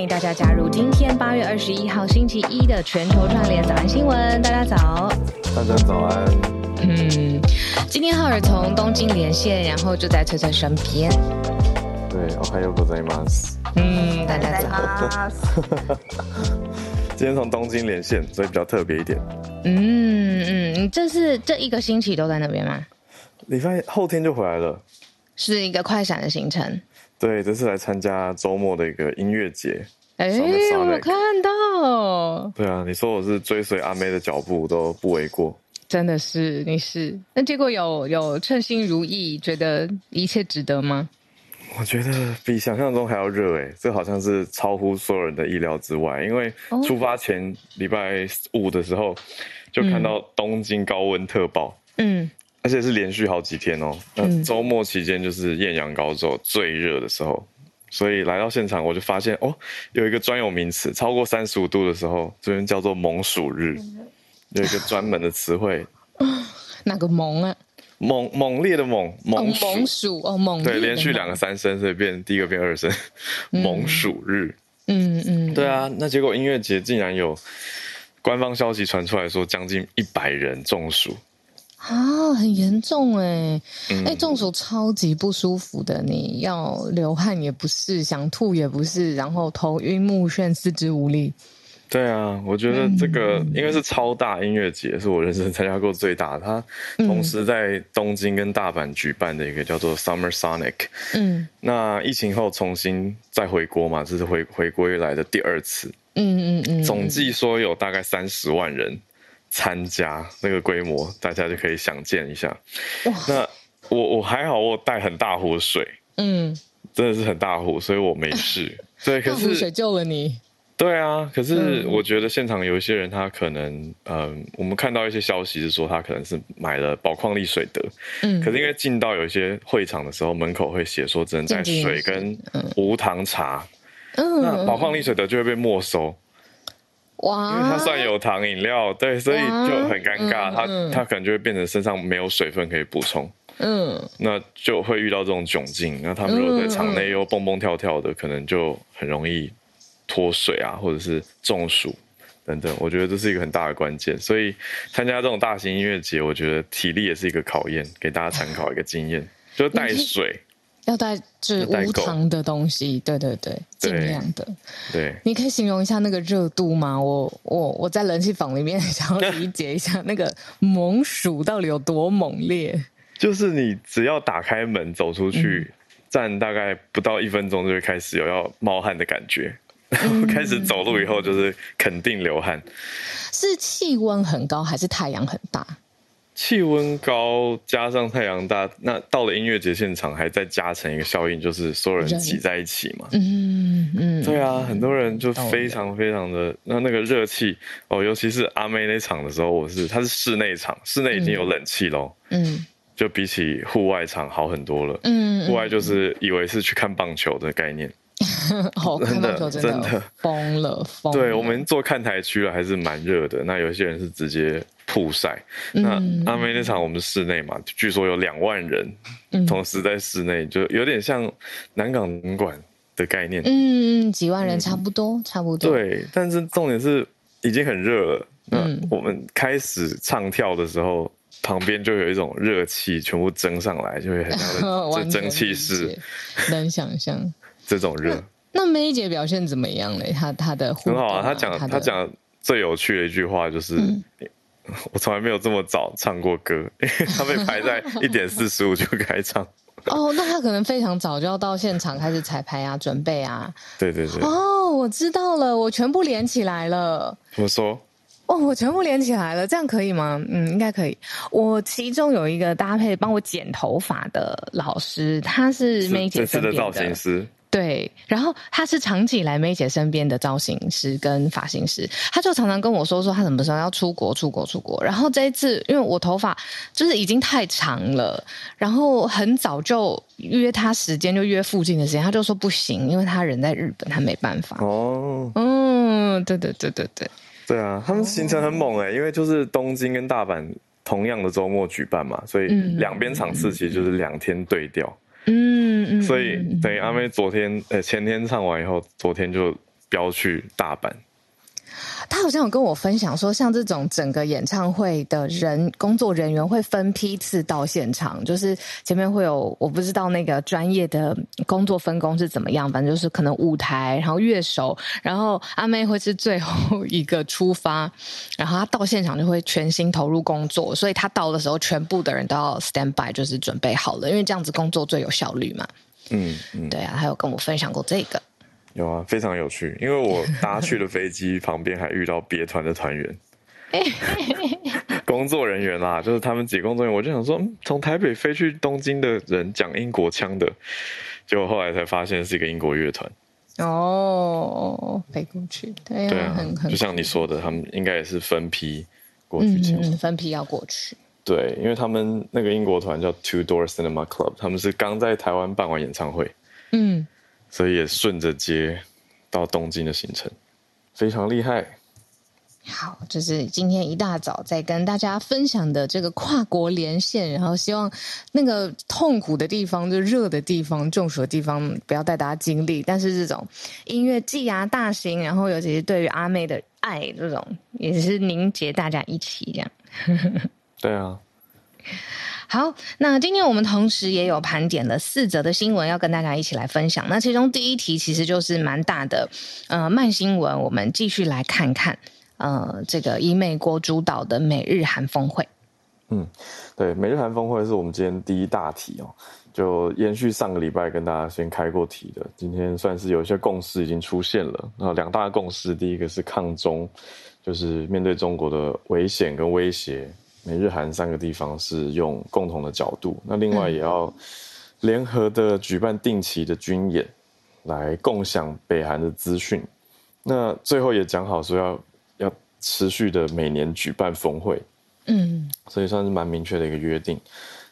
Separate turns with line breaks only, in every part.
欢迎大家加入今天八月二十一号星期一的全球串联早安新闻。大家早，
大家早安。
嗯，今天浩尔从东京连线，然后就在车车身边。
对，おはようございます。
嗯，大家早。
今天从东京连线，所以比较特别一点。
嗯嗯，你这是这一个星期都在那边吗？
礼拜后天就回来了，
是一个快闪的行程。
对，这次来参加周末的一个音乐节。
哎，我有看到。
对啊，你说我是追随阿妹的脚步都不为过。
真的是，你是。那结果有有称心如意，觉得一切值得吗？
我觉得比想象中还要热诶，这好像是超乎所有人的意料之外。因为出发前礼拜五的时候，就看到东京高温特报，嗯，而且是连续好几天哦。那周末期间就是艳阳高照最热的时候，所以来到现场我就发现哦，有一个专有名词，超过三十五度的时候，这边叫做猛暑日，有一个专门的词汇。
哪个猛啊？
猛猛烈的猛猛
暑，猛暑哦，猛
对，连续两个三声，所以变第一个变二声，猛暑日。
嗯嗯，对
啊，那结果音乐节竟然有官方消息传出来说，将近一百人中暑
啊，很严重哎，哎，中暑超级不舒服的，你要流汗也不是，想吐也不是，然后头晕目眩，四肢无力。
对啊，我觉得这个因为是超大音乐节，是我人生参加过最大的。它同时在东京跟大阪举办的一个叫做 Summer Sonic。嗯，那疫情后重新再回国嘛，这是回回归来的第二次。嗯嗯嗯，总计说有大概三十万人参加，那个规模大家就可以想见一下。那我我还好，我带很大壶水。嗯，真的是很大壶，所以我没事。对，可是
水救了你。
对啊，可是我觉得现场有一些人，他可能，嗯、呃，我们看到一些消息是说，他可能是买了宝矿力水得，嗯，可是因为进到有一些会场的时候，门口会写说只能带水跟无糖茶，嗯，那宝矿力水得就会被没收，哇，因为它算有糖饮料，对，所以就很尴尬，它它可能就会变成身上没有水分可以补充，嗯，那就会遇到这种窘境，那他们如果在场内又蹦蹦跳跳的，可能就很容易。脱水啊，或者是中暑等等，我觉得这是一个很大的关键。所以参加这种大型音乐节，我觉得体力也是一个考验，给大家参考一个经验，就带水，
要带是无糖的东西，对对对，尽量的。
对，
你可以形容一下那个热度吗？我我我在冷气房里面想要理解一下那个猛暑到底有多猛烈。
就是你只要打开门走出去，嗯、站大概不到一分钟，就会开始有要冒汗的感觉。然后 开始走路以后，就是肯定流汗。
是气温很高，还是太阳很大？
气温高加上太阳大，那到了音乐节现场，还再加成一个效应，就是所有人挤在一起嘛。嗯嗯，对啊，很多人就非常非常的那那个热气哦，尤其是阿妹那场的时候，我是它是室内场，室内已经有冷气喽。嗯，就比起户外场好很多了。嗯，户外就是以为是去看棒球的概念。
好，真的真的疯了疯。
对，我们坐看台区了，还是蛮热的。那有些人是直接曝晒。那阿妹那场我们室内嘛，据说有两万人同时在室内，就有点像南港展馆的概念。
嗯，几万人差不多，差不多。
对，但是重点是已经很热了。那我们开始唱跳的时候，旁边就有一种热气全部蒸上来，就会很像这 蒸汽室，
能想象。
这种热，
那梅姐表现怎么样嘞？她她的
很好啊，她讲她讲最有趣的一句话就是，嗯、我从来没有这么早唱过歌，因为他被排在一点四十五就开唱。
哦，那他可能非常早就要到现场开始彩排啊，准备啊。
对对对。
哦，我知道了，我全部连起来了。
怎么说？
哦，我全部连起来了，这样可以吗？嗯，应该可以。我其中有一个搭配帮我剪头发的老师，他是妹姐身边的，
的造型师。
对，然后他是长期来梅姐身边的造型师跟发型师，他就常常跟我说说他什么时候要出国出国出国。然后这一次，因为我头发就是已经太长了，然后很早就约他时间，就约附近的时间，他就说不行，因为他人在日本，他没办法。哦，嗯，对对对对对，
对啊，他们行程很猛哎，因为就是东京跟大阪同样的周末举办嘛，所以两边场次其实就是两天对调。嗯。嗯，所以等于阿妹昨天呃前天唱完以后，昨天就飙去大阪。
他好像有跟我分享说，像这种整个演唱会的人工作人员会分批次到现场，就是前面会有我不知道那个专业的工作分工是怎么样，反正就是可能舞台，然后乐手，然后阿妹会是最后一个出发，然后他到现场就会全心投入工作，所以他到的时候，全部的人都要 stand by，就是准备好了，因为这样子工作最有效率嘛。嗯嗯，对啊，他有跟我分享过这个。
有啊，非常有趣，因为我搭去的飞机旁边还遇到别团的团员，工作人员啦，就是他们几个工作人员，我就想说，从台北飞去东京的人讲英国腔的，结果后来才发现是一个英国乐团。
哦，飞过去，对啊，
对啊，很很，就像你说的，他们应该也是分批过去前，
嗯，分批要过去。
对，因为他们那个英国团叫 Two Door Cinema Club，他们是刚在台湾办完演唱会，嗯。所以也顺着接到东京的行程，非常厉害。
好，就是今天一大早在跟大家分享的这个跨国连线，然后希望那个痛苦的地方、就热的地方、中暑的地方不要带大家经历，但是这种音乐季啊、大型，然后尤其是对于阿妹的爱，这种也是凝结大家一起这样。
对啊。
好，那今天我们同时也有盘点了四则的新闻要跟大家一起来分享。那其中第一题其实就是蛮大的，呃，慢新闻。我们继续来看看，呃，这个以美国主导的美日韩峰会。
嗯，对，美日韩峰会是我们今天第一大题哦，就延续上个礼拜跟大家先开过题的，今天算是有一些共识已经出现了。那两大共识，第一个是抗中，就是面对中国的危险跟威胁。美日韩三个地方是用共同的角度，那另外也要联合的举办定期的军演，来共享北韩的资讯。那最后也讲好说要要持续的每年举办峰会，嗯，所以算是蛮明确的一个约定。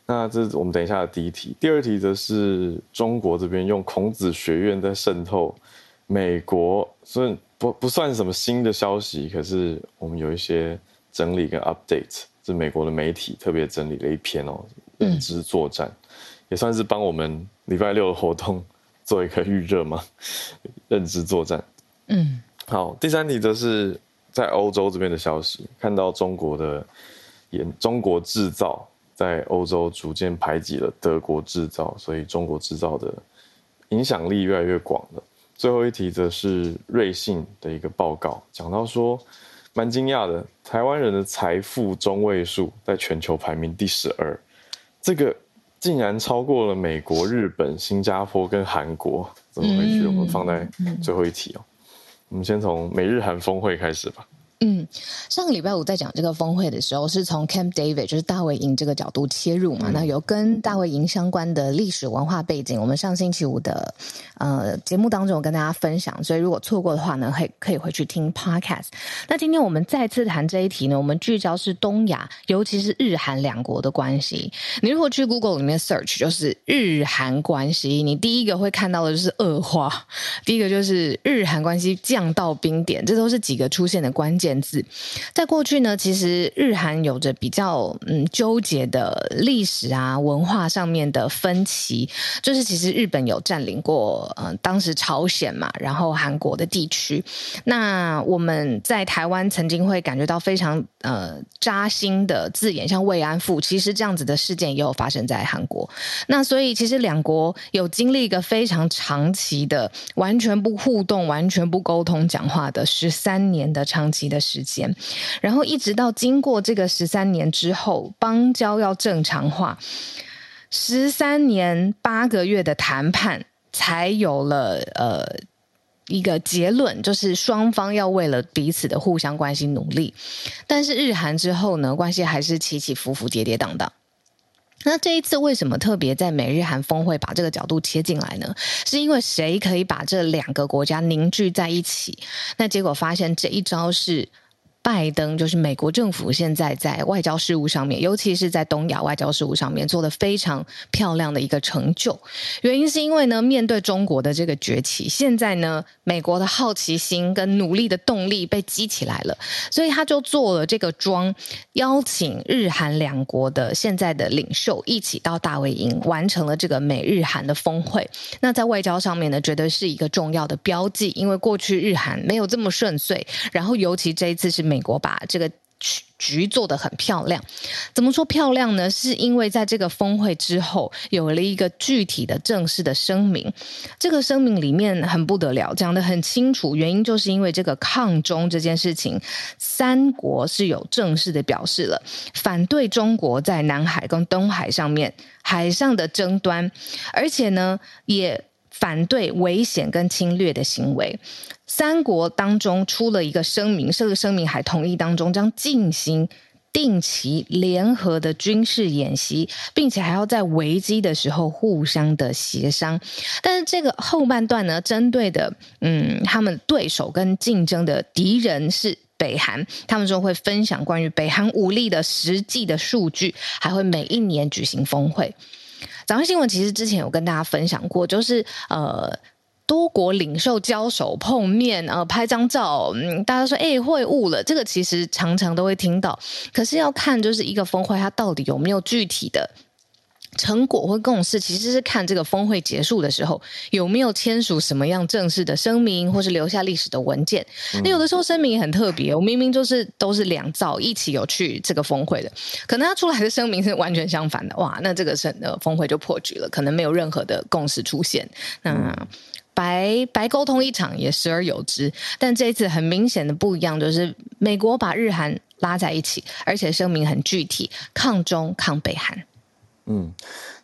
那这是我们等一下的第一题，第二题则是中国这边用孔子学院在渗透美国，所以不不算什么新的消息，可是我们有一些整理跟 update。是美国的媒体特别整理了一篇哦，认知作战，嗯、也算是帮我们礼拜六的活动 做一个预热嘛。认知作战，嗯，好，第三题则是在欧洲这边的消息，看到中国的研中国制造在欧洲逐渐排挤了德国制造，所以中国制造的影响力越来越广了。最后一题则是瑞信的一个报告，讲到说。蛮惊讶的，台湾人的财富中位数在全球排名第十二，这个竟然超过了美国、日本、新加坡跟韩国，怎么回事？我们放在最后一题哦。我们先从美日韩峰会开始吧。
嗯，上个礼拜五在讲这个峰会的时候，是从 Camp David 就是大卫营这个角度切入嘛。嗯、那有跟大卫营相关的历史文化背景，我们上星期五的呃节目当中有跟大家分享，所以如果错过的话呢，可以可以回去听 Podcast。那今天我们再次谈这一题呢，我们聚焦是东亚，尤其是日韩两国的关系。你如果去 Google 里面 search 就是日韩关系，你第一个会看到的就是恶化，第一个就是日韩关系降到冰点，这都是几个出现的关键字，在过去呢，其实日韩有着比较嗯纠结的历史啊文化上面的分歧，就是其实日本有占领过呃当时朝鲜嘛，然后韩国的地区。那我们在台湾曾经会感觉到非常呃扎心的字眼，像慰安妇，其实这样子的事件也有发生在韩国。那所以其实两国有经历一个非常长期的完全不互动、完全不沟通、讲话的十三年的长期的时间，然后一直到经过这个十三年之后，邦交要正常化，十三年八个月的谈判才有了呃一个结论，就是双方要为了彼此的互相关心努力。但是日韩之后呢，关系还是起起伏伏、跌跌宕宕。那这一次为什么特别在美日韩峰会把这个角度切进来呢？是因为谁可以把这两个国家凝聚在一起？那结果发现这一招是拜登就是美国政府现在在外交事务上面，尤其是在东亚外交事务上面做得非常漂亮的一个成就。原因是因为呢，面对中国的这个崛起，现在呢，美国的好奇心跟努力的动力被激起来了，所以他就做了这个庄，邀请日韩两国的现在的领袖一起到大卫营，完成了这个美日韩的峰会。那在外交上面呢，绝对是一个重要的标记，因为过去日韩没有这么顺遂，然后尤其这一次是美国把这个。局做得很漂亮，怎么说漂亮呢？是因为在这个峰会之后有了一个具体的正式的声明，这个声明里面很不得了，讲得很清楚，原因就是因为这个抗中这件事情，三国是有正式的表示了，反对中国在南海跟东海上面海上的争端，而且呢也。反对危险跟侵略的行为，三国当中出了一个声明，这个声明还同意当中将进行定期联合的军事演习，并且还要在危机的时候互相的协商。但是这个后半段呢，针对的嗯，他们对手跟竞争的敌人是北韩，他们说会分享关于北韩武力的实际的数据，还会每一年举行峰会。早上新闻其实之前有跟大家分享过，就是呃多国领袖交手碰面，呃拍张照，嗯，大家说哎会晤了，这个其实常常都会听到，可是要看就是一个峰会它到底有没有具体的。成果或共识其实是看这个峰会结束的时候有没有签署什么样正式的声明，或是留下历史的文件。那、嗯、有的时候声明也很特别，我明明就是都是两造一起有去这个峰会的，可能他出来的声明是完全相反的。哇，那这个是呃峰会就破局了，可能没有任何的共识出现。那、嗯、白白沟通一场也时而有之，但这一次很明显的不一样，就是美国把日韩拉在一起，而且声明很具体，抗中抗北韩。
嗯，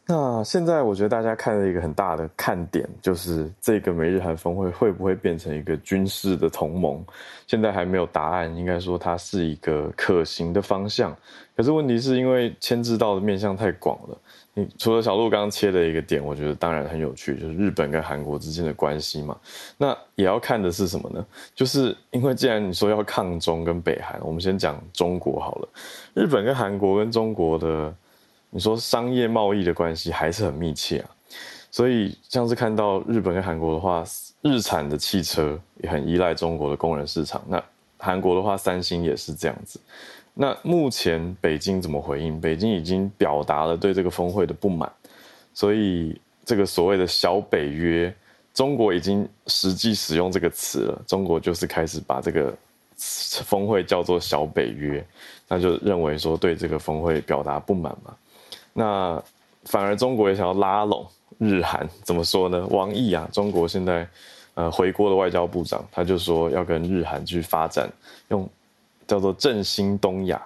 那现在我觉得大家看了一个很大的看点，就是这个美日韩峰会会不会变成一个军事的同盟？现在还没有答案，应该说它是一个可行的方向。可是问题是因为牵制到的面向太广了。你除了小鹿刚刚切的一个点，我觉得当然很有趣，就是日本跟韩国之间的关系嘛。那也要看的是什么呢？就是因为既然你说要抗中跟北韩，我们先讲中国好了。日本跟韩国跟中国的。你说商业贸易的关系还是很密切啊，所以像是看到日本跟韩国的话，日产的汽车也很依赖中国的工人市场。那韩国的话，三星也是这样子。那目前北京怎么回应？北京已经表达了对这个峰会的不满，所以这个所谓的小北约，中国已经实际使用这个词了。中国就是开始把这个峰会叫做小北约，那就认为说对这个峰会表达不满嘛。那反而中国也想要拉拢日韩，怎么说呢？王毅啊，中国现在呃回国的外交部长，他就说要跟日韩去发展，用叫做振兴东亚，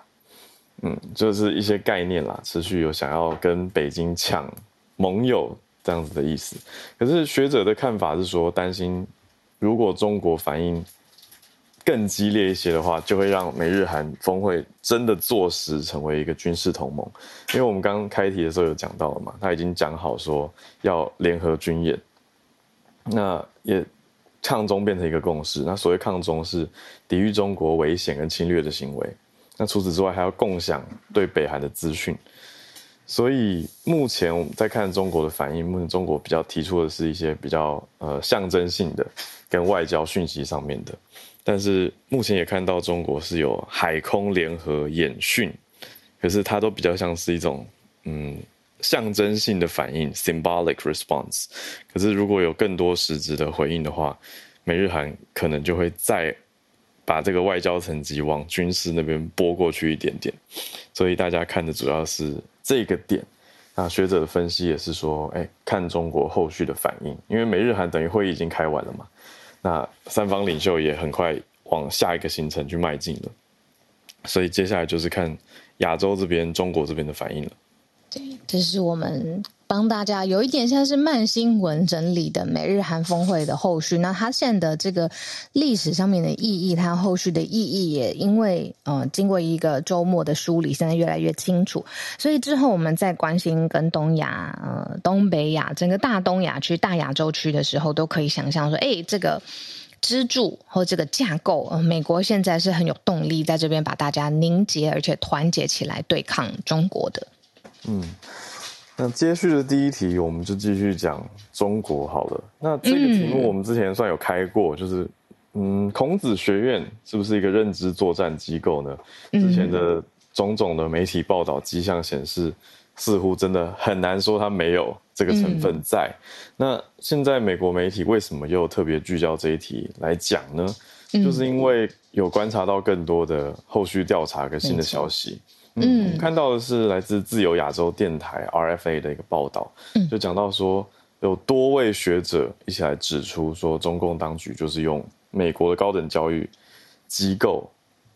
嗯，就是一些概念啦，持续有想要跟北京抢盟友这样子的意思。可是学者的看法是说，担心如果中国反应。更激烈一些的话，就会让美日韩峰会真的坐实成为一个军事同盟。因为我们刚刚开题的时候有讲到了嘛，他已经讲好说要联合军演，那也抗中变成一个共识。那所谓抗中是抵御中国危险跟侵略的行为。那除此之外，还要共享对北韩的资讯。所以目前我们在看中国的反应，目前中国比较提出的是一些比较呃象征性的跟外交讯息上面的。但是目前也看到中国是有海空联合演训，可是它都比较像是一种嗯象征性的反应 （symbolic response）。可是如果有更多实质的回应的话，美日韩可能就会再把这个外交层级往军事那边拨过去一点点。所以大家看的主要是这个点。那学者的分析也是说，哎，看中国后续的反应，因为美日韩等于会议已经开完了嘛。那三方领袖也很快往下一个行程去迈进了，所以接下来就是看亚洲这边、中国这边的反应了。
对，这是我们帮大家有一点像是慢新闻整理的美日韩峰会的后续。那它现在的这个历史上面的意义，它后续的意义也因为呃经过一个周末的梳理，现在越来越清楚。所以之后我们在关心跟东亚、呃东北亚整个大东亚区、大亚洲区的时候，都可以想象说，哎，这个。支柱或这个架构，呃，美国现在是很有动力在这边把大家凝结而且团结起来对抗中国的。
嗯，那接续的第一题，我们就继续讲中国好了。那这个题目我们之前算有开过，就是。嗯，孔子学院是不是一个认知作战机构呢？之前的种种的媒体报道迹象显示，似乎真的很难说它没有这个成分在。嗯、那现在美国媒体为什么又特别聚焦这一题来讲呢？嗯、就是因为有观察到更多的后续调查跟新的消息。嗯，嗯看到的是来自自由亚洲电台 RFA 的一个报道，就讲到说有多位学者一起来指出说，中共当局就是用。美国的高等教育机构，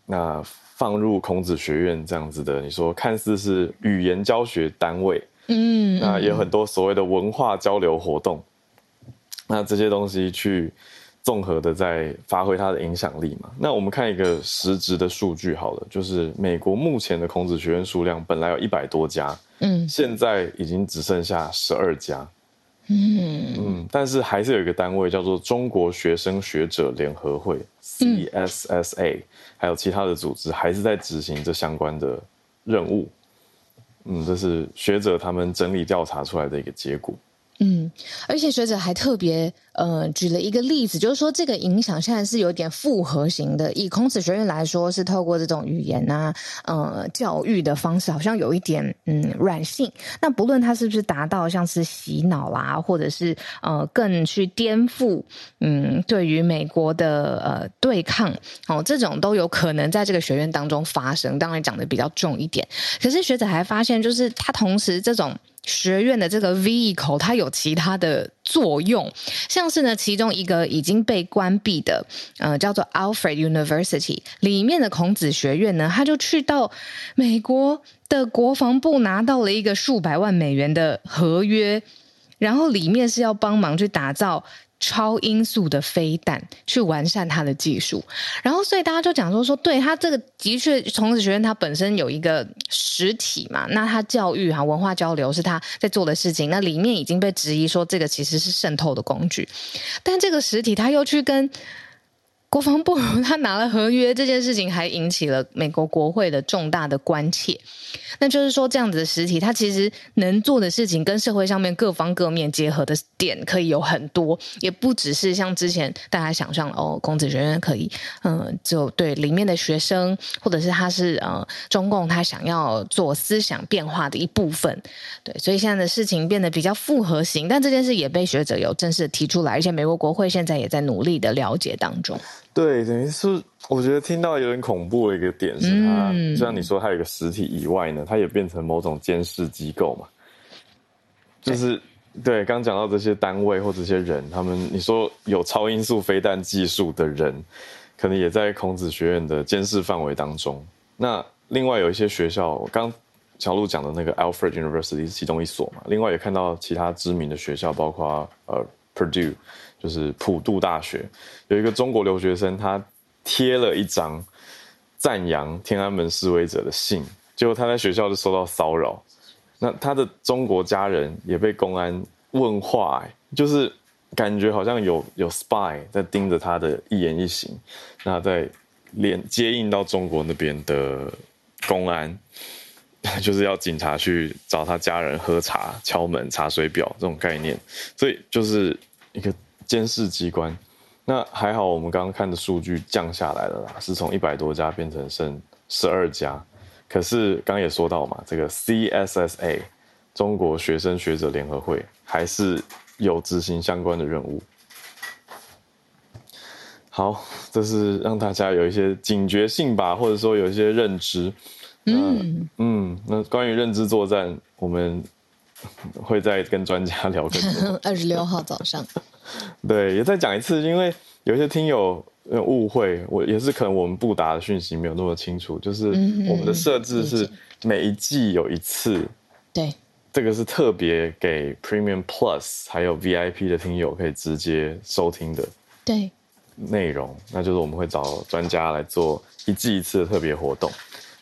那放入孔子学院这样子的，你说看似是语言教学单位，嗯，那也有很多所谓的文化交流活动，那这些东西去综合的在发挥它的影响力嘛？那我们看一个实质的数据好了，就是美国目前的孔子学院数量本来有一百多家，嗯，现在已经只剩下十二家。嗯嗯，但是还是有一个单位叫做中国学生学者联合会 （CSSA），还有其他的组织还是在执行这相关的任务。嗯，这是学者他们整理调查出来的一个结果。
嗯，而且学者还特别呃举了一个例子，就是说这个影响现在是有点复合型的。以孔子学院来说，是透过这种语言啊，呃教育的方式，好像有一点嗯软性。那不论它是不是达到像是洗脑啦，或者是呃更去颠覆嗯对于美国的呃对抗哦，这种都有可能在这个学院当中发生。当然讲的比较重一点，可是学者还发现，就是他同时这种。学院的这个 vehicle 它有其他的作用，像是呢，其中一个已经被关闭的，呃，叫做 Alfred University 里面的孔子学院呢，他就去到美国的国防部拿到了一个数百万美元的合约，然后里面是要帮忙去打造。超音速的飞弹去完善它的技术，然后所以大家就讲说说，对它这个的确，孔子学院它本身有一个实体嘛，那它教育哈文化交流是它在做的事情，那里面已经被质疑说这个其实是渗透的工具，但这个实体它又去跟。国防部 他拿了合约这件事情，还引起了美国国会的重大的关切。那就是说，这样子的实体，它其实能做的事情，跟社会上面各方各面结合的点可以有很多，也不只是像之前大家想象哦，孔子学院可以，嗯、就对里面的学生，或者是他是呃中共他想要做思想变化的一部分。对，所以现在的事情变得比较复合型，但这件事也被学者有正式提出来，而且美国国会现在也在努力的了解当中。
对，等于是我觉得听到有点恐怖的一个点是它，嗯、像你说它有一个实体以外呢，它也变成某种监视机构嘛。就是对，对，刚讲到这些单位或者这些人，他们你说有超音速飞弹技术的人，可能也在孔子学院的监视范围当中。那另外有一些学校，刚小路讲的那个 Alfred University 是其中一所嘛。另外也看到其他知名的学校，包括呃 Purdue。就是普渡大学有一个中国留学生，他贴了一张赞扬天安门示威者的信，结果他在学校就受到骚扰，那他的中国家人也被公安问话，就是感觉好像有有 spy 在盯着他的一言一行，那在连接应到中国那边的公安，就是要警察去找他家人喝茶、敲门、查水表这种概念，所以就是一个。监视机关，那还好，我们刚刚看的数据降下来了啦，是从一百多家变成剩十二家。可是刚刚也说到嘛，这个 CSSA 中国学生学者联合会还是有执行相关的任务。好，这是让大家有一些警觉性吧，或者说有一些认知。嗯嗯，那关于认知作战，我们 会再跟专家聊更多。
二十六号早上。
对，也再讲一次，因为有些听友误会，我也是可能我们布达的讯息没有那么清楚，就是我们的设置是每一季有一次，
对，
这个是特别给 Premium Plus 还有 VIP 的听友可以直接收听的，
对，
内容，那就是我们会找专家来做一季一次的特别活动。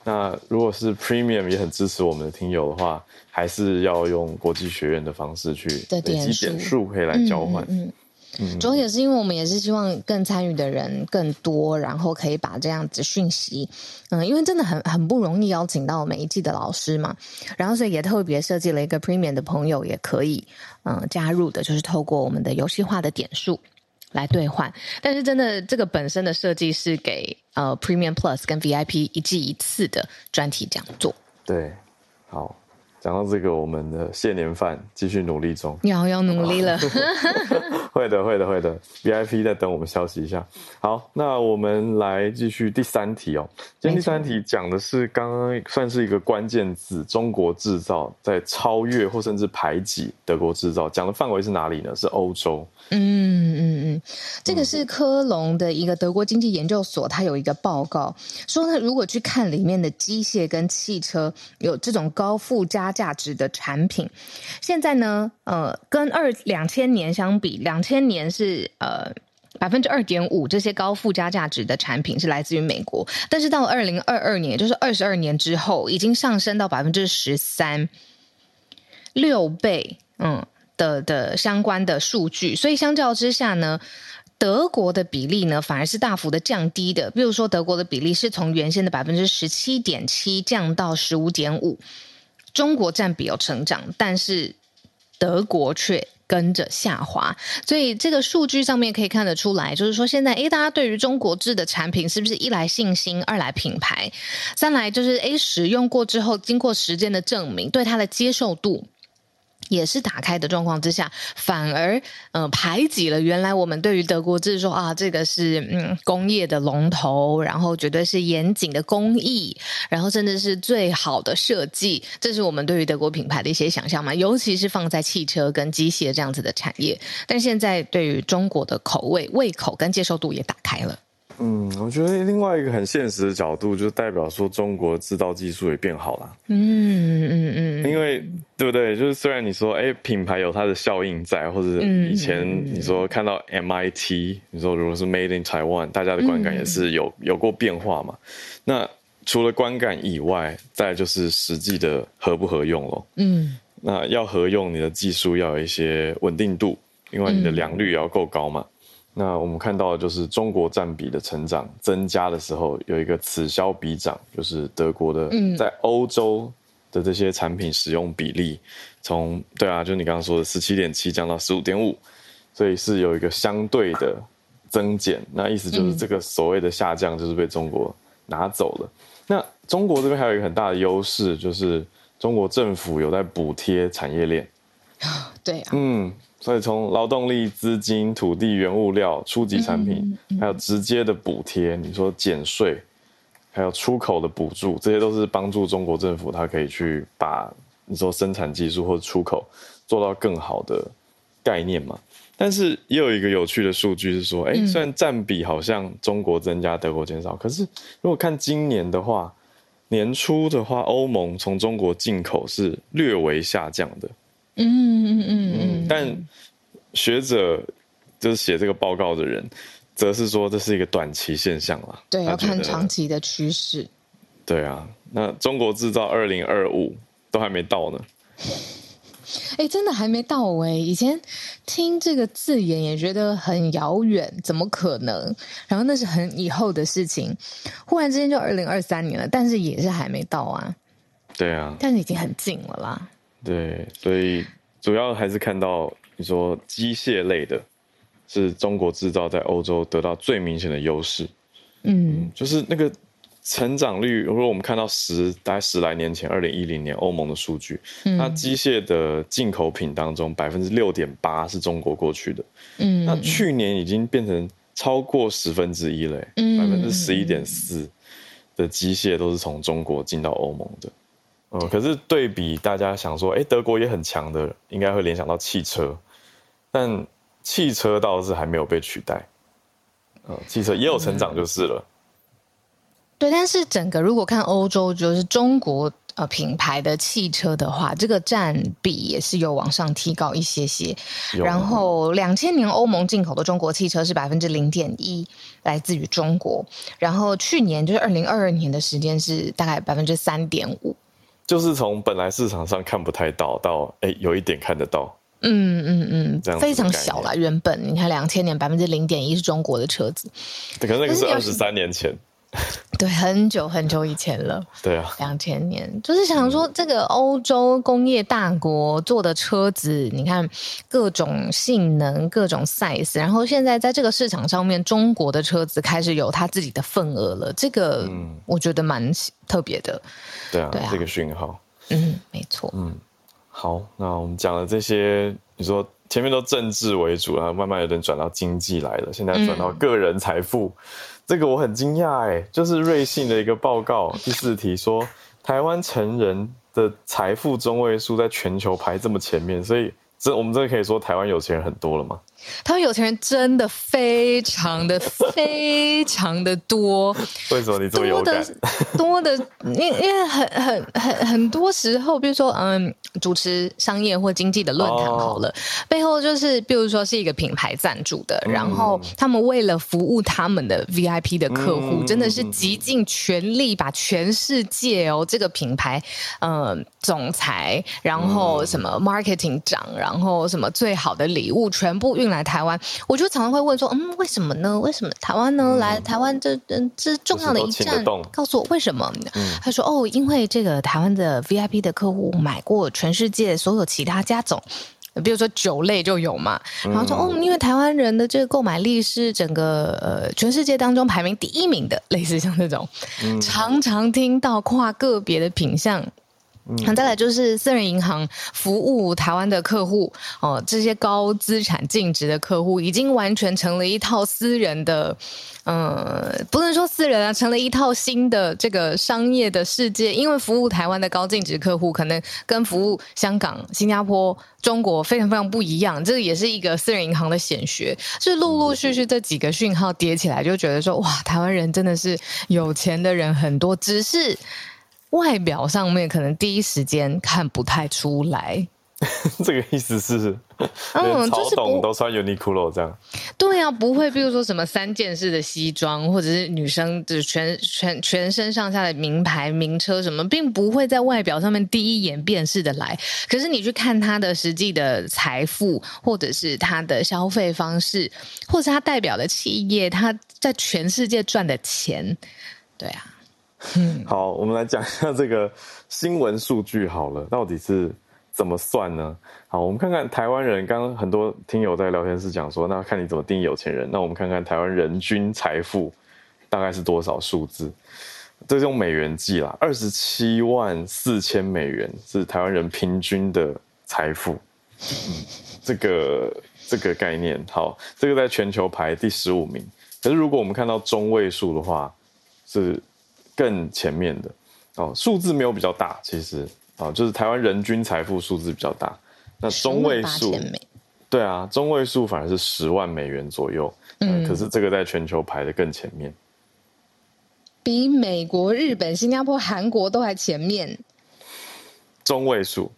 那如果是 Premium 也很支持我们的听友的话，还是要用国际学院的方式去累积点数，可以来交换。嗯，嗯，嗯，
嗯，主要也是因为我们也是希望更参与的人更多，然后可以把这样子讯息，嗯，因为真的很很不容易邀请到每一季的老师嘛，然后所以也特别设计了一个 Premium 的朋友也可以嗯加入的，就是透过我们的游戏化的点数来兑换，但是真的这个本身的设计是给呃 Premium Plus 跟 VIP 一季一次的专题讲座。
对，好。讲到这个，我们的谢年饭继续努力中，
要要努力了。
会的，会的，会的。VIP 在等我们消息一下。好，那我们来继续第三题哦。今天第三题讲的是刚刚算是一个关键字，中国制造在超越或甚至排挤德国制造。讲的范围是哪里呢？是欧洲。嗯
嗯嗯，这个是科隆的一个德国经济研究所，它有一个报告说呢，如果去看里面的机械跟汽车有这种高附加价值的产品，现在呢，呃，跟二两千年相比，两千年是呃百分之二点五，这些高附加价值的产品是来自于美国，但是到二零二二年，就是二十二年之后，已经上升到百分之十三，六倍，嗯。的的相关的数据，所以相较之下呢，德国的比例呢反而是大幅的降低的。比如说，德国的比例是从原先的百分之十七点七降到十五点五，中国占比有成长，但是德国却跟着下滑。所以这个数据上面可以看得出来，就是说现在诶，大家对于中国制的产品是不是一来信心，二来品牌，三来就是诶，使用过之后，经过时间的证明，对它的接受度。也是打开的状况之下，反而呃排挤了原来我们对于德国制说啊，这个是嗯工业的龙头，然后绝对是严谨的工艺，然后甚至是最好的设计，这是我们对于德国品牌的一些想象嘛，尤其是放在汽车跟机械这样子的产业。但现在对于中国的口味、胃口跟接受度也打开了。
嗯，我觉得另外一个很现实的角度，就代表说中国制造技术也变好了。嗯嗯嗯，因为对不对？就是虽然你说，哎，品牌有它的效应在，或者以前你说看到 MIT，你说如果是 Made in Taiwan，大家的观感也是有有过变化嘛。那除了观感以外，再就是实际的合不合用咯。嗯，那要合用，你的技术要有一些稳定度，另外你的良率也要够高嘛。那我们看到的就是中国占比的成长增加的时候，有一个此消彼长，就是德国的在欧洲的这些产品使用比例，从对啊，就你刚刚说的十七点七降到十五点五，所以是有一个相对的增减。那意思就是这个所谓的下降就是被中国拿走了。那中国这边还有一个很大的优势，就是中国政府有在补贴产业链。
对啊，
嗯。所以从劳动力、资金、土地、原物料、初级产品，还有直接的补贴，你说减税，还有出口的补助，这些都是帮助中国政府，它可以去把你说生产技术或者出口做到更好的概念嘛。但是也有一个有趣的数据是说，哎，虽然占比好像中国增加，德国减少，可是如果看今年的话，年初的话，欧盟从中国进口是略微下降的。嗯嗯嗯嗯，但学者就是写这个报告的人，则是说这是一个短期现象啦。
对，要看长期的趋势。
对啊，那中国制造二零二五都还没到呢。
哎，真的还没到哎！以前听这个字眼也觉得很遥远，怎么可能？然后那是很以后的事情，忽然之间就二零二三年了，但是也是还没到啊。
对啊，
但是已经很近了啦。
对，所以主要还是看到你说机械类的，是中国制造在欧洲得到最明显的优势。嗯，就是那个成长率，如果我们看到十大概十来年前，二零一零年欧盟的数据，那机械的进口品当中百分之六点八是中国过去的。嗯，那去年已经变成超过十分之一了，百分之十一点四的机械都是从中国进到欧盟的。嗯，可是对比大家想说，哎，德国也很强的，应该会联想到汽车，但汽车倒是还没有被取代，嗯，汽车也有成长就是了。
对，但是整个如果看欧洲，就是中国呃品牌的汽车的话，这个占比也是有往上提高一些些。然后两千年欧盟进口的中国汽车是百分之零点一来自于中国，然后去年就是二零二二年的时间是大概百分之三点五。
就是从本来市场上看不太到，到哎有一点看得到，
嗯嗯嗯，非常小了。原本你看两千年百分之零点一是中国的车子，
对，可是那个是二十三年前。
对，很久很久以前了。
对啊，
两千年，就是想说这个欧洲工业大国做的车子，你看各种性能、各种 size，然后现在在这个市场上面，中国的车子开始有它自己的份额了。这个，我觉得蛮特别的。
对啊，对啊，这个讯号。
嗯，没错。
嗯，好，那我们讲了这些，你说前面都政治为主，然后慢慢有点转到经济来了，现在转到个人财富。嗯这个我很惊讶哎，就是瑞信的一个报告第四题说，台湾成人的财富中位数在全球排这么前面，所以这我们真的可以说台湾有钱人很多了吗？
他们有钱人真的非常的非常的多，
为什么你这么有感？
多的，因因为很很很很多时候，比如说嗯，主持商业或经济的论坛好了，哦、背后就是比如说是一个品牌赞助的，嗯、然后他们为了服务他们的 VIP 的客户，嗯、真的是极尽全力把全世界哦这个品牌嗯总裁，然后什么 marketing 长，然后什么最好的礼物全部运。来台湾，我就常常会问说，嗯，为什么呢？为什么台湾呢？来台湾这嗯这重要的一站，告诉我为什么？嗯、他说哦，因为这个台湾的 VIP 的客户买过全世界所有其他家总，比如说酒类就有嘛。然后说哦，因为台湾人的这个购买力是整个呃全世界当中排名第一名的，类似像这种，嗯、常常听到跨个别的品项。那、嗯、再来就是私人银行服务台湾的客户哦，这些高资产净值的客户已经完全成了一套私人的，呃，不能说私人啊，成了一套新的这个商业的世界。因为服务台湾的高净值客户，可能跟服务香港、新加坡、中国非常非常不一样。这个也是一个私人银行的显学，是陆陆续续这几个讯号叠起来，就觉得说哇，台湾人真的是有钱的人很多，只是。外表上面可能第一时间看不太出来，
这个意思是，嗯，曹董都穿 Uniqlo 这样，
对啊，不会，比如说什么三件式的西装，或者是女生就是全全全身上下的名牌名车什么，并不会在外表上面第一眼辨识的来。可是你去看他的实际的财富，或者是他的消费方式，或者是他代表的企业，他在全世界赚的钱，对啊。
嗯，好，我们来讲一下这个新闻数据好了，到底是怎么算呢？好，我们看看台湾人，刚刚很多听友在聊天室讲说，那看你怎么定义有钱人。那我们看看台湾人均财富大概是多少数字？这是用美元计啦，二十七万四千美元是台湾人平均的财富。嗯，这个这个概念，好，这个在全球排第十五名。可是如果我们看到中位数的话，是。更前面的。哦，数字没有比较大，其实。啊、哦，就是台湾人均财富数字比较大，那中位数，对啊，中位数反而是十万美元左右，嗯，可是这个在全球排的更前面，
比美国、日本、新加坡、韩国都还前面，
中位数，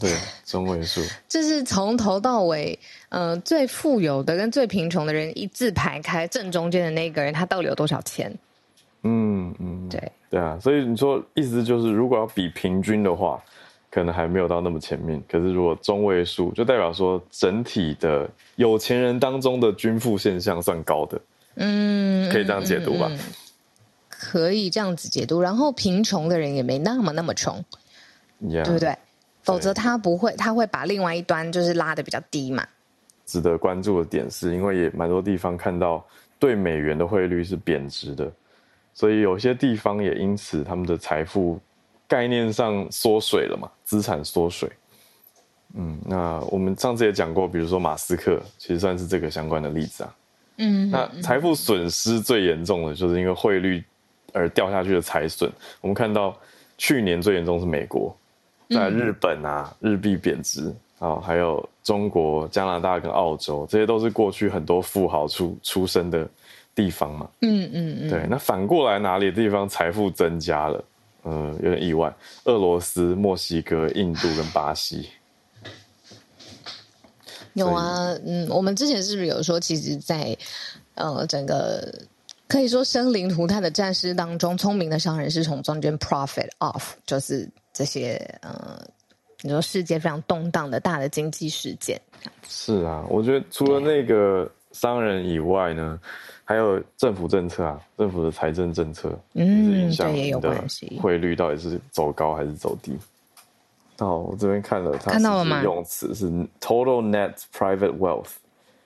对，中位数，
这是从头到尾，嗯、呃，最富有的跟最贫穷的人一字排开，正中间的那个人他到底有多少钱？
嗯嗯，对对啊，所以你说意思就是，如果要比平均的话，可能还没有到那么前面。可是如果中位数，就代表说整体的有钱人当中的均富现象算高的。嗯，可以这样解读吧？嗯嗯嗯、
可以这样子解读。然后贫穷的人也没那么那么穷，yeah, 对不对？否则他不会，他会把另外一端就是拉的比较低嘛。
值得关注的点是，因为也蛮多地方看到对美元的汇率是贬值的。所以有些地方也因此他们的财富概念上缩水了嘛，资产缩水。嗯，那我们上次也讲过，比如说马斯克，其实算是这个相关的例子啊。嗯，那财富损失最严重的就是因为汇率而掉下去的财损。我们看到去年最严重是美国，在日本啊，日币贬值啊，还有中国、加拿大跟澳洲，这些都是过去很多富豪出出生的。地方嘛，嗯嗯嗯，对，那反过来哪里的地方财富增加了？嗯、呃，有点意外。俄罗斯、墨西哥、印度跟巴西
有啊，嗯，我们之前是不是有说，其实在，在呃整个可以说生灵涂炭的战事当中，聪明的商人是从中间 profit off，就是这些呃你说世界非常动荡的大的经济事件。
是啊，我觉得除了那个商人以外呢，还有政府政策啊，政府的财政政策，
嗯，这也有关系。
汇率到底是走高还是走低？哦，我这边看了，看到了吗用词是 total net private wealth，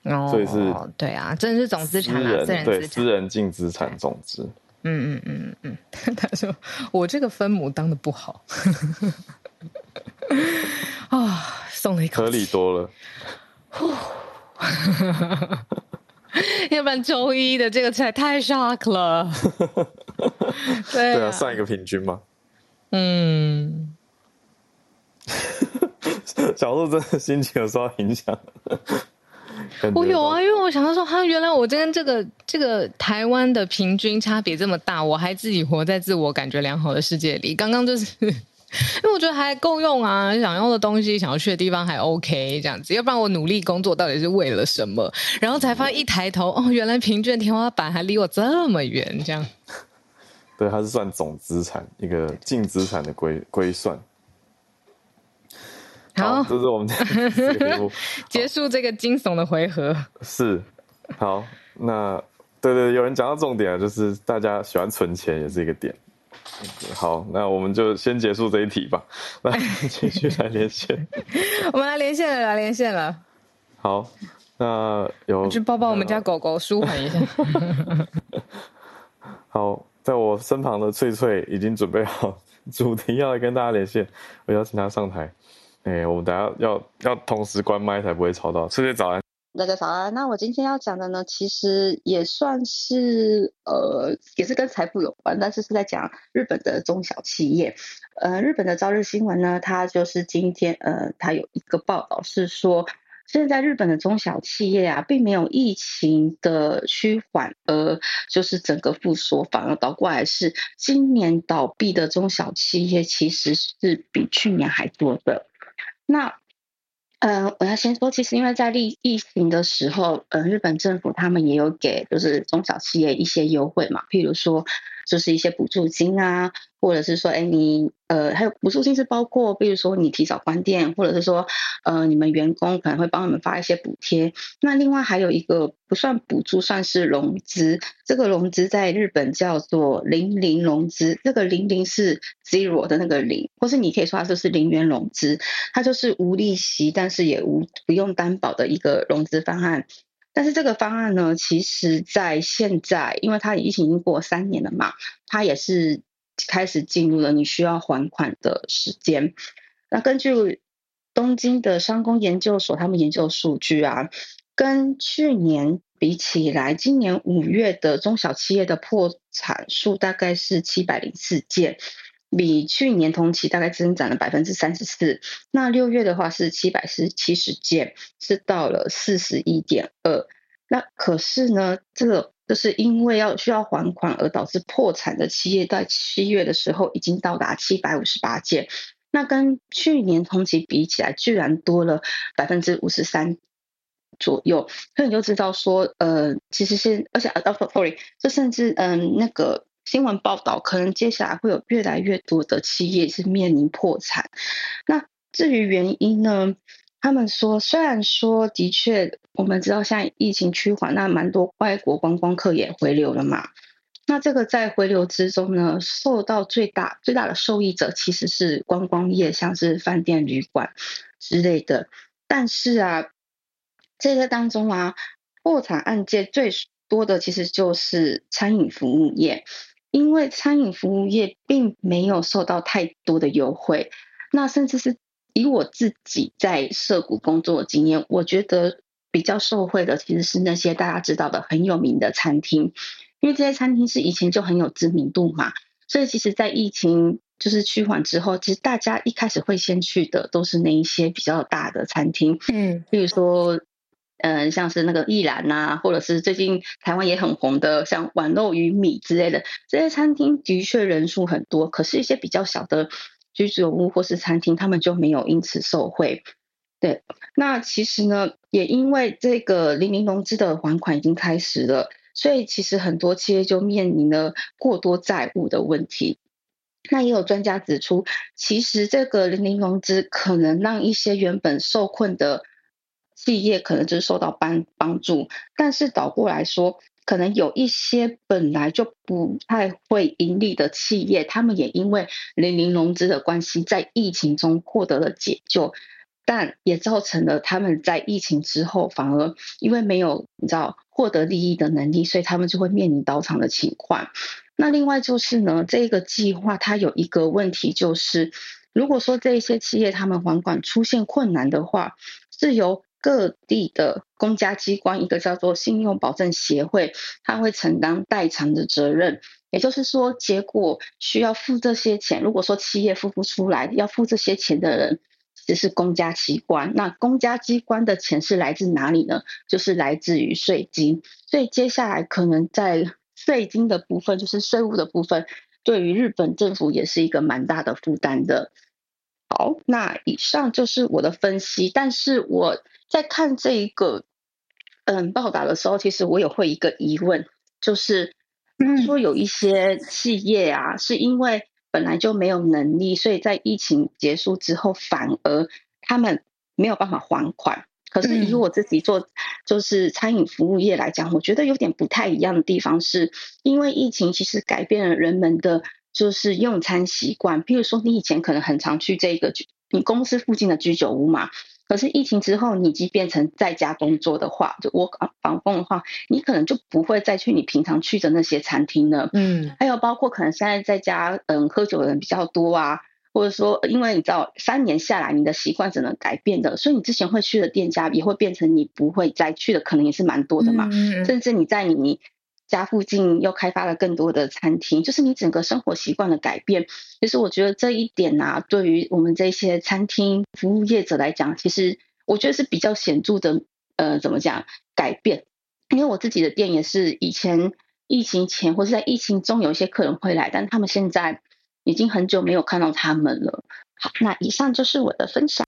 哦，
所以是，
对啊，真的是总资产啊，
私人对私人净资产总值。
嗯嗯嗯嗯嗯，他说我这个分母当的不好，啊，松了一口气，
合理多了。
要不然周一的这个菜太 shock 了。对啊，
对啊，算一个平均嘛。
嗯。
小鹿真的心情有受到影响。
我有啊，因为我想到说，哈，原来我跟这个这个台湾的平均差别这么大，我还自己活在自我感觉良好的世界里。刚刚就是 因为我觉得还够用啊，想用的东西，想要去的地方还 OK 这样子。要不然我努力工作到底是为了什么？然后才发现一抬头，哦，原来平卷天花板还离我这么远，这样。
对，它是算总资产一个净资产的归归算。好，这是我们
结束这个惊悚的回合。
是，好，那对对，有人讲到重点了，就是大家喜欢存钱也是一个点。好，那我们就先结束这一题吧。来，继续来连线。
我们来连线了，来连线了。
好，那有
去抱抱我们家狗狗，舒缓一下。
好，在我身旁的翠翠已经准备好主题要来跟大家连线，我邀请她上台。哎、欸，我们等下要要同时关麦才不会吵到。翠翠早安，
大家早安。那我今天要讲的呢，其实也算是呃，也是跟财富有关，但是是在讲日本的中小企业。呃，日本的朝日新闻呢，它就是今天呃，它有一个报道是说，现在日本的中小企业啊，并没有疫情的趋缓，而就是整个复苏，反而倒过来是今年倒闭的中小企业其实是比去年还多的。那，嗯，我要先说，其实因为在疫疫情的时候，呃，日本政府他们也有给就是中小企业一些优惠嘛，譬如说就是一些补助金啊。或者是说，哎，你呃，还有补助金是包括，比如说你提早关店，或者是说，呃，你们员工可能会帮你们发一些补贴。那另外还有一个不算补助，算是融资。这个融资在日本叫做零零融资，这个零零是 zero 的那个零，或是你可以说它就是零元融资，它就是无利息，但是也无不用担保的一个融资方案。但是这个方案呢，其实在现在，因为它疫情已经过三年了嘛，它也是。开始进入了你需要还款的时间。那根据东京的商工研究所他们研究数据啊，跟去年比起来，今年五月的中小企业的破产数大概是七百零四件，比去年同期大概增长了百分之三十四。那六月的话是七百四七十件，是到了四十一点二。那可是呢，这个。就是因为要需要还款而导致破产的企业，在七月的时候已经到达七百五十八件，那跟去年同期比起来，居然多了百分之五十三左右。所以你就知道说，呃，其实是而且啊，sorry，这甚至嗯、那个新闻报道可能接下来会有越来越多的企业是面临破产。那至于原因呢？他们说，虽然说的确，我们知道现在疫情趋缓，那蛮多外国观光客也回流了嘛。那这个在回流之中呢，受到最大最大的受益者其实是观光业，像是饭店、旅馆之类的。但是啊，这个当中啊，破产案件最多的其实就是餐饮服务业，因为餐饮服务业并没有受到太多的优惠，那甚至是。以我自己在涉谷工作的经验，我觉得比较受惠的其实是那些大家知道的很有名的餐厅，因为这些餐厅是以前就很有知名度嘛，所以其实，在疫情就是趋缓之后，其实大家一开始会先去的都是那一些比较大的餐厅，嗯，比如说，嗯、像是那个一兰啊，或者是最近台湾也很红的像碗肉与米之类的这些餐厅，的确人数很多，可是一些比较小的。居酒屋或是餐厅，他们就没有因此受惠。对，那其实呢，也因为这个零零融资的还款已经开始了，所以其实很多企业就面临了过多债务的问题。那也有专家指出，其实这个零零融资可能让一些原本受困的企业可能就是受到帮帮助，但是倒过来说，可能有一些本来就不太会盈利的企业，他们也因为零零融资的关系，在疫情中获得了解救。但也造成了他们在疫情之后，反而因为没有你知道获得利益的能力，所以他们就会面临倒场的情况。那另外就是呢，这个计划它有一个问题，就是如果说这些企业他们还款出现困难的话，是由各地的公家机关，一个叫做信用保证协会，他会承担代偿的责任。也就是说，结果需要付这些钱，如果说企业付不出来，要付这些钱的人。这是公家机关，那公家机关的钱是来自哪里呢？就是来自于税金。所以接下来可能在税金的部分，就是税务的部分，对于日本政府也是一个蛮大的负担的。好，那以上就是我的分析。但是我在看这一个嗯报道的时候，其实我也会一个疑问，就是说有一些企业啊，是因为。本来就没有能力，所以在疫情结束之后，反而他们没有办法还款。可是以我自己做就是餐饮服务业来讲，我觉得有点不太一样的地方是，因为疫情其实改变了人们的就是用餐习惯。譬如说，你以前可能很常去这个你公司附近的居酒屋嘛。可是疫情之后，你已经变成在家工作的话，就 work from home 的话，你可能就不会再去你平常去的那些餐厅了。嗯，还有包括可能现在在家嗯喝酒的人比较多啊，或者说因为你知道三年下来你的习惯只能改变的，所以你之前会去的店家也会变成你不会再去的，可能也是蛮多的嘛。嗯，甚至你在你。家附近又开发了更多的餐厅，就是你整个生活习惯的改变。其实我觉得这一点啊，对于我们这些餐厅服务业者来讲，其实我觉得是比较显著的。呃，怎么讲改变？因为我自己的店也是以前疫情前或是在疫情中有一些客人会来，但他们现在已经很久没有看到他们了。好，那以上就是我的分享。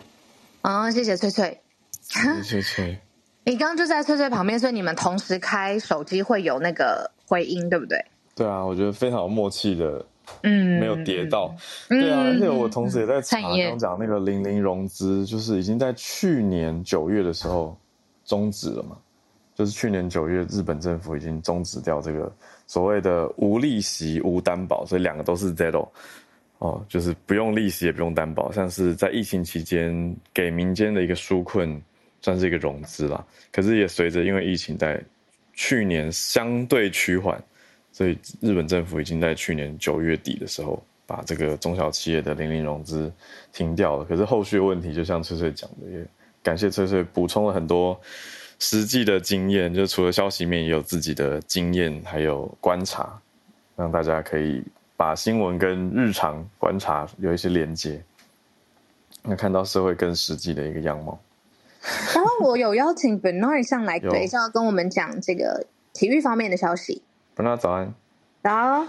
啊、哦，谢谢翠翠，
谢谢翠翠。
你刚刚就在翠翠旁边，所以你们同时开手机会有那个回音，对不对？
对啊，我觉得非常有默契的，嗯，没有跌到，嗯、对啊，而且我同时也在查刚讲那个零零融资，就是已经在去年九月的时候终止了嘛，就是去年九月日本政府已经终止掉这个所谓的无利息无担保，所以两个都是 zero 哦，就是不用利息也不用担保，像是在疫情期间给民间的一个纾困。算是一个融资啦，可是也随着因为疫情在去年相对趋缓，所以日本政府已经在去年九月底的时候把这个中小企业的零零融资停掉了。可是后续问题，就像翠翠讲的，也感谢翠翠补充了很多实际的经验，就除了消息面，也有自己的经验还有观察，让大家可以把新闻跟日常观察有一些连接，那看到社会更实际的一个样貌。
然后我有邀请 Bernard 上来，等一下要跟我们讲这个体育方面的消息。
Bernard 早安。
早。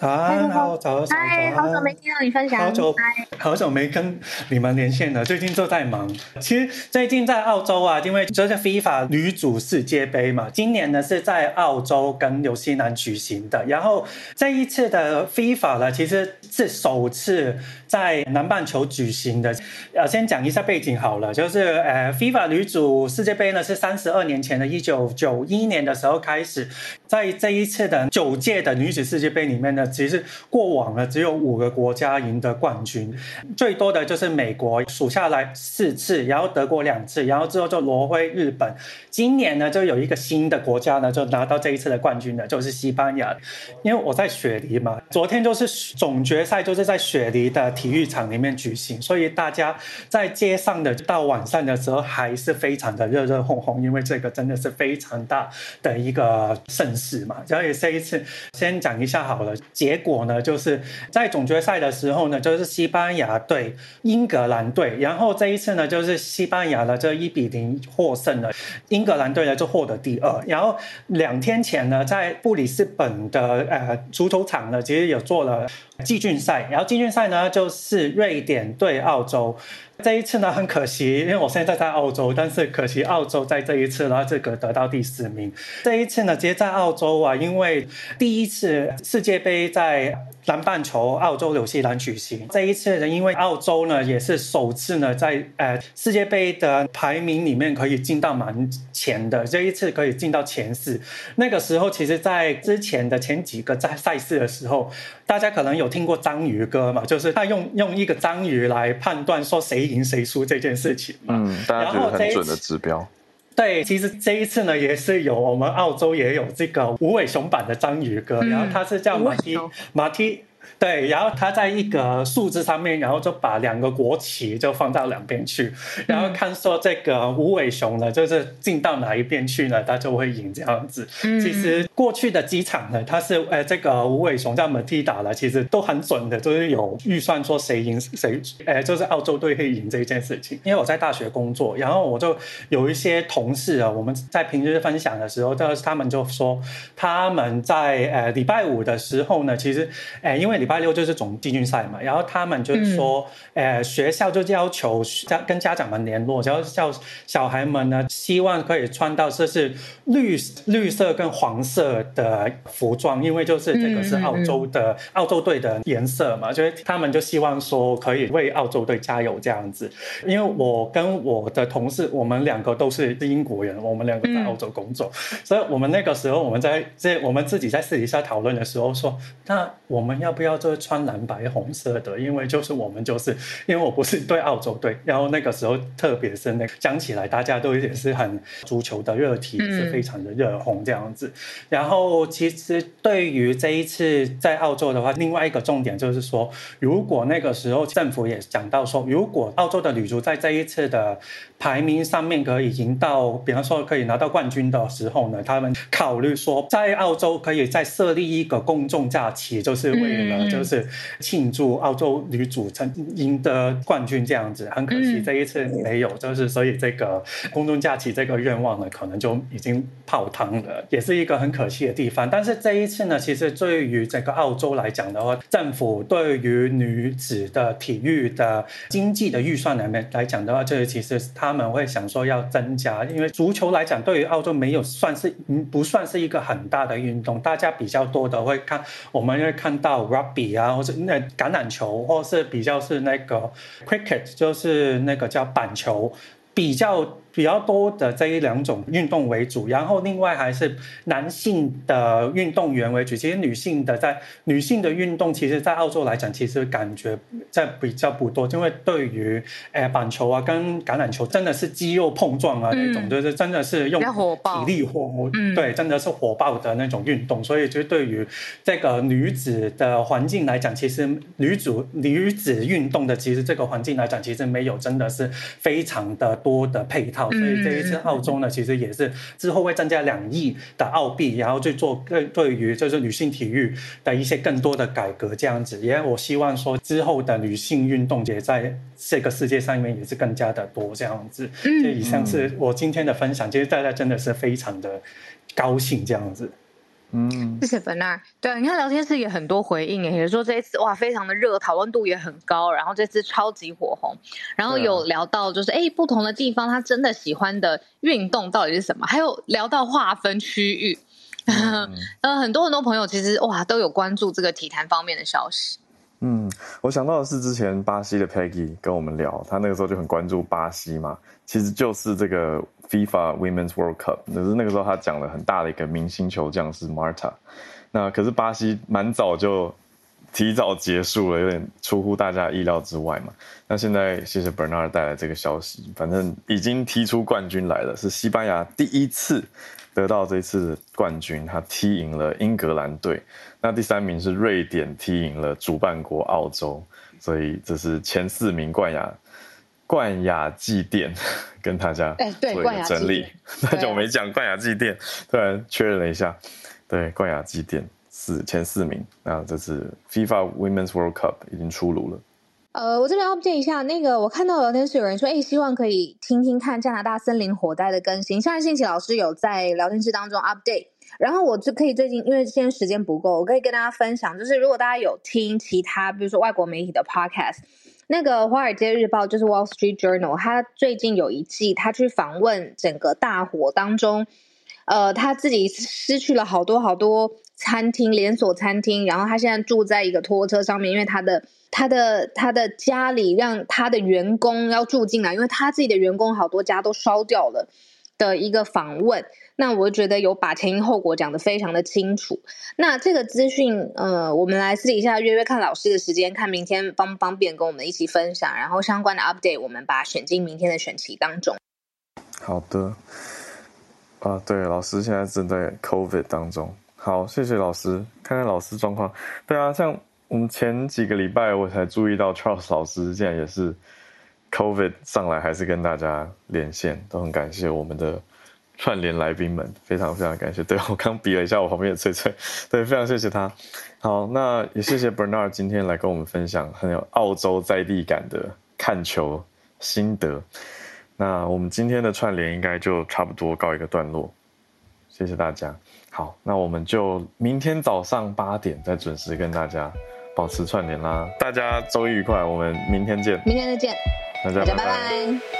啊，好，早上好，
好久没听到你分享，
好久，好久没跟你们连线了，最近都在忙。其实最近在澳洲啊，因为就是 FIFA 女主世界杯嘛，今年呢是在澳洲跟纽西兰举行的。然后这一次的 FIFA 呢，其实是首次在南半球举行的。呃，先讲一下背景好了，就是呃，FIFA 女主世界杯呢是三十二年前的一九九一年的时候开始，在这一次的九届的女子世界杯里面呢。其实过往呢，只有五个国家赢得冠军，最多的就是美国数下来四次，然后德国两次，然后之后就挪回日本。今年呢，就有一个新的国家呢，就拿到这一次的冠军了，就是西班牙。因为我在雪梨嘛，昨天就是总决赛，就是在雪梨的体育场里面举行，所以大家在街上的到晚上的时候还是非常的热热烘烘，因为这个真的是非常大的一个盛事嘛。所以这一次先讲一下好了。结果呢，就是在总决赛的时候呢，就是西班牙对英格兰队，然后这一次呢，就是西班牙呢，这一比零获胜了，英格兰队呢就获得第二。然后两天前呢，在布里斯本的呃足球场呢，其实有做了季军赛，然后季军赛呢就是瑞典对澳洲。这一次呢，很可惜，因为我现在在澳洲，但是可惜澳洲在这一次呢，这个得到第四名。这一次呢，直接在澳洲啊，因为第一次世界杯在南半球澳洲纽西兰举行，这一次呢，因为澳洲呢也是首次呢在呃世界杯的排名里面可以进到蛮前的，这一次可以进到前四。那个时候，其实，在之前的前几个在赛事的时候，大家可能有听过章鱼哥嘛，就是他用用一个章鱼来判断说谁赢谁输这件事情嘛，
嗯，大家觉得很准的指标。
对，其实这一次呢，也是有我们澳洲也有这个无尾熊版的章鱼哥，嗯、然后他是叫马蹄马蒂。对，然后他在一个树枝上面，然后就把两个国旗就放到两边去，然后看说这个无尾熊呢，就是进到哪一边去呢，他就会赢这样子。嗯、其实过去的机场呢，它是呃这个无尾熊在马蒂打了，其实都很准的，就是有预算说谁赢谁，呃就是澳洲队会赢这件事情。因为我在大学工作，然后我就有一些同事啊，我们在平时分享的时候，就是他们就说他们在呃礼拜五的时候呢，其实呃因为礼拜六就是总季军赛嘛，然后他们就是说，嗯、呃，学校就要求家跟家长们联络，然后叫小孩们呢，希望可以穿到这是绿绿色跟黄色的服装，因为就是这个是澳洲的、嗯、澳洲队的颜色嘛，所以他们就希望说可以为澳洲队加油这样子。因为我跟我的同事，我们两个都是英国人，我们两个在澳洲工作，嗯、所以我们那个时候我们在这我们自己在私底下讨论的时候说，那我们要不要就是穿蓝白红色的，因为就是我们就是，因为我不是对澳洲队，然后那个时候特别是那个讲起来，大家都也是很足球的热体，是非常的热红这样子。然后其实对于这一次在澳洲的话，另外一个重点就是说，如果那个时候政府也讲到说，如果澳洲的女足在这一次的排名上面可以赢到，比方说可以拿到冠军的时候呢，他们考虑说在澳洲可以再设立一个公众假期，就是为了就是庆祝澳洲女足曾赢得冠军这样子。很可惜这一次没有，就是所以这个公众假期这个愿望呢，可能就已经泡汤了，也是一个很可惜的地方。但是这一次呢，其实对于整个澳洲来讲的话，政府对于女子的体育的经济的预算里面来讲的话，就是其实。他们会想说要增加，因为足球来讲，对于澳洲没有算是不算是一个很大的运动。大家比较多的会看，我们会看到 rugby 比啊，或者那橄榄球，或是比较是那个 cricket，就是那个叫板球，比较。比较多的这一两种运动为主，然后另外还是男性的运动员为主。其实女性的在女性的运动，其实，在澳洲来讲，其实感觉在比较不多。因为对于诶板球啊跟橄榄球，真的是肌肉碰撞啊那种，嗯、就是真的是用体力活，对，真的是火爆的那种运动。所以，就对于这个女子的环境来讲，其实女主女子运动的其实这个环境来讲，其实没有真的是非常的多的配套。所以这一次澳洲呢，其实也是之后会增加两亿的澳币，然后去做更对于就是女性体育的一些更多的改革这样子。也我希望说之后的女性运动也在这个世界上面也是更加的多这样子。这以上是我今天的分享，其实大家真的是非常的高兴这样子。
嗯，谢谢 Bernard。对，你看聊天室也很多回应，也就是说这一次哇，非常的热，讨论度也很高，然后这次超级火红，然后有聊到就是哎、啊，不同的地方他真的喜欢的运动到底是什么，还有聊到划分区域，嗯，呃，很多很多朋友其实哇都有关注这个体坛方面的消息。
嗯，我想到的是之前巴西的 Peggy 跟我们聊，他那个时候就很关注巴西嘛，其实就是这个。FIFA Women's World Cup，可是那个时候他讲了很大的一个明星球将是 Marta，那可是巴西蛮早就提早结束了，有点出乎大家意料之外嘛。那现在谢谢 Bernard 带来这个消息，反正已经踢出冠军来了，是西班牙第一次得到这次冠军，他踢赢了英格兰队。那第三名是瑞典踢赢了主办国澳洲，所以这是前四名冠亚。冠亚祭奠 跟大家做一个整理，太久没讲冠亚祭奠，突然确认了一下，对，冠亚祭奠四前四名，那这次 FIFA Women's World Cup 已经出炉了。
呃，我这边要 update 一下，那个我看到聊天室有人说，哎，希望可以听听看加拿大森林火灾的更新。上个星期老师有在聊天室当中 update。然后我就可以最近，因为今天时间不够，我可以跟大家分享，就是如果大家有听其他，比如说外国媒体的 podcast，那个《华尔街日报》就是 Wall Street Journal，他最近有一季，他去访问整个大火当中，呃，他自己失去了好多好多餐厅，连锁餐厅，然后他现在住在一个拖车上面，因为他的他的他的家里让他的员工要住进来，因为他自己的员工好多家都烧掉了的一个访问。那我觉得有把前因后果讲得非常的清楚。那这个资讯，呃，我们来私底下约约看老师的时间，看明天方不方便跟我们一起分享。然后相关的 update，我们把选进明天的选期当中。
好的。啊，对，老师现在正在 COVID 当中。好，谢谢老师。看看老师状况。对啊，像我们前几个礼拜我才注意到 Charles 老师现在也是 COVID 上来，还是跟大家连线，都很感谢我们的。串联来宾们，非常非常感谢。对，我刚比了一下我旁边的翠翠，对，非常谢谢他。好，那也谢谢 Bernard 今天来跟我们分享很有澳洲在地感的看球心得。那我们今天的串联应该就差不多告一个段落，谢谢大家。好，那我们就明天早上八点再准时跟大家保持串联啦。大家周一愉快，我们明天见。
明天再见，
大家拜拜。
拜拜。